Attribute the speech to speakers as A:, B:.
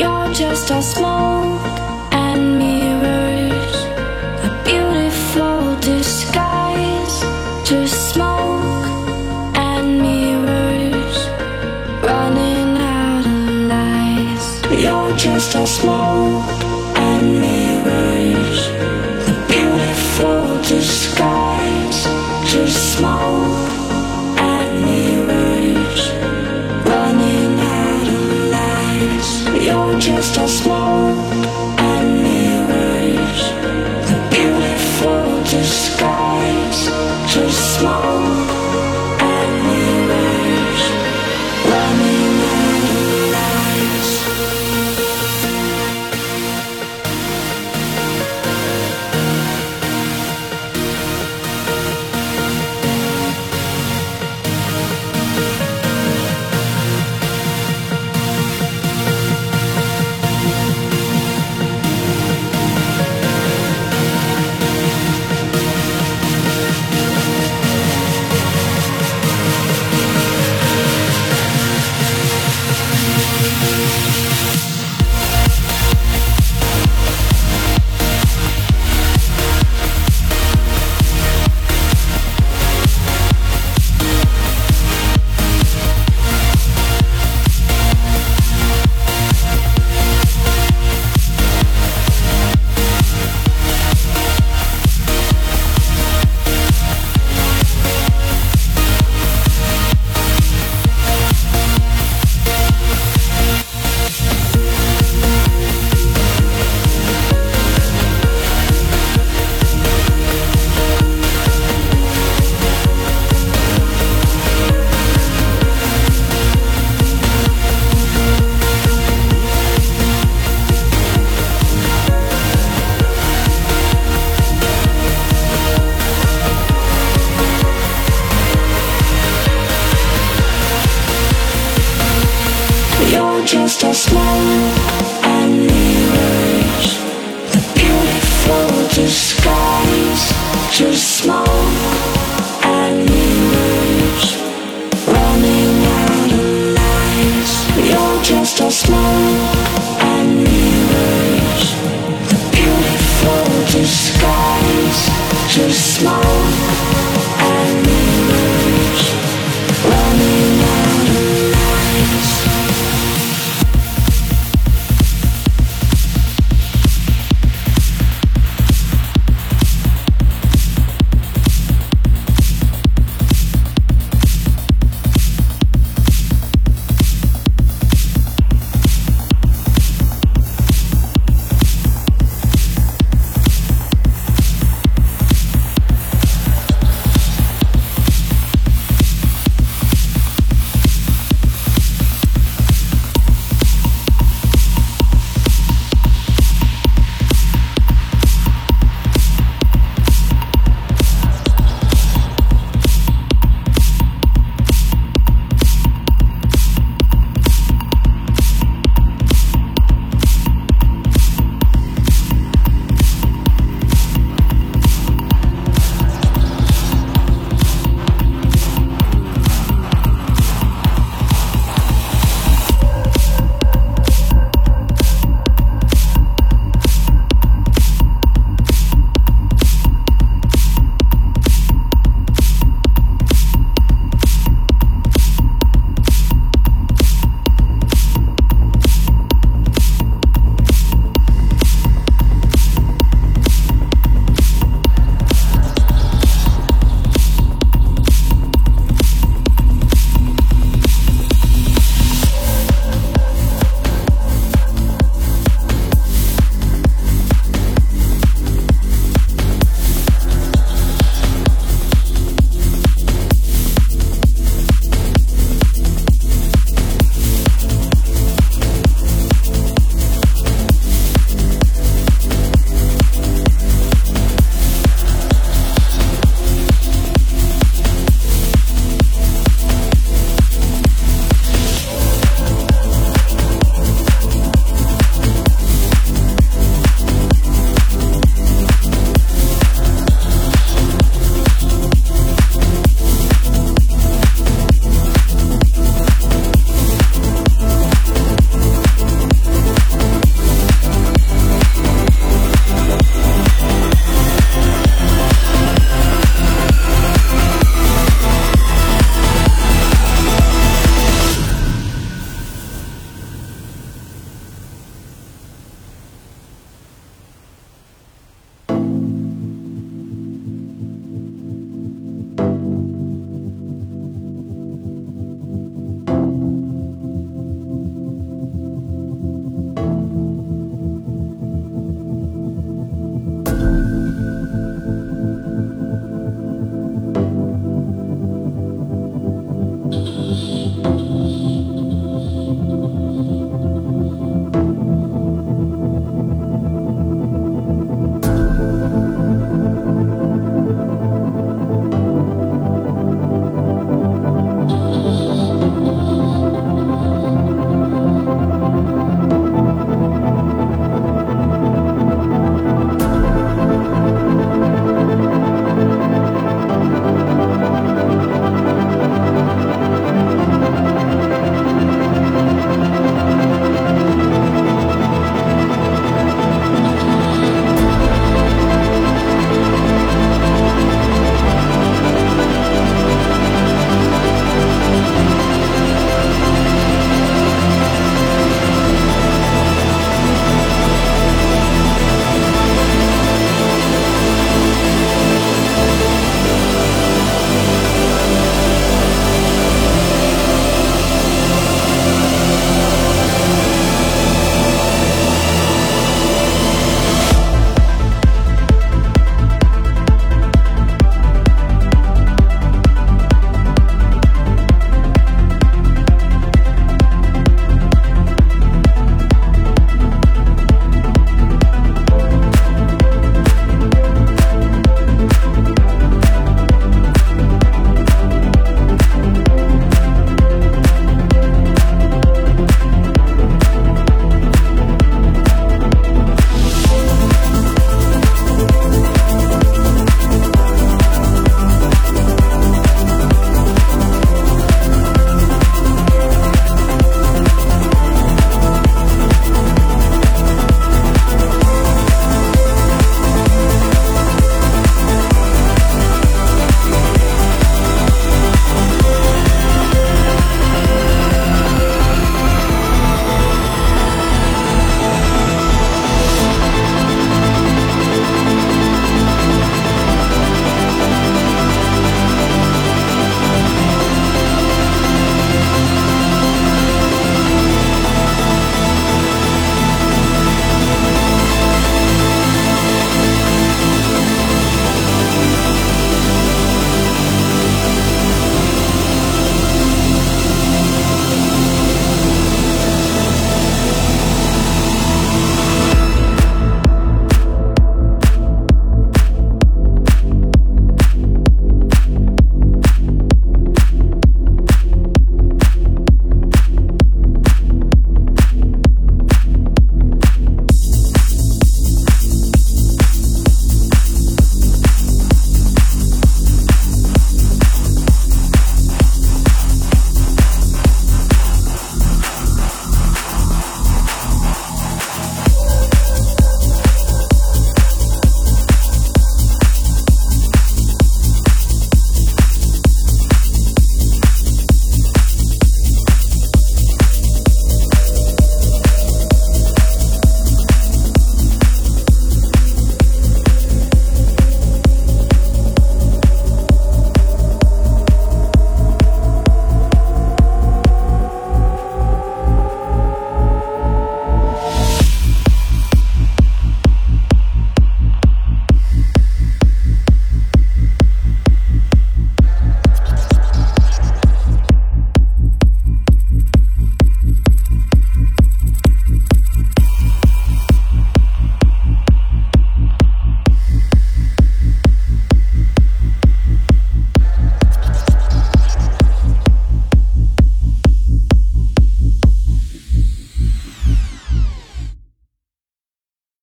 A: You're just a smoke and mirrors, a beautiful disguise. Just smoke and mirrors, running out of lies. You're just a smoke.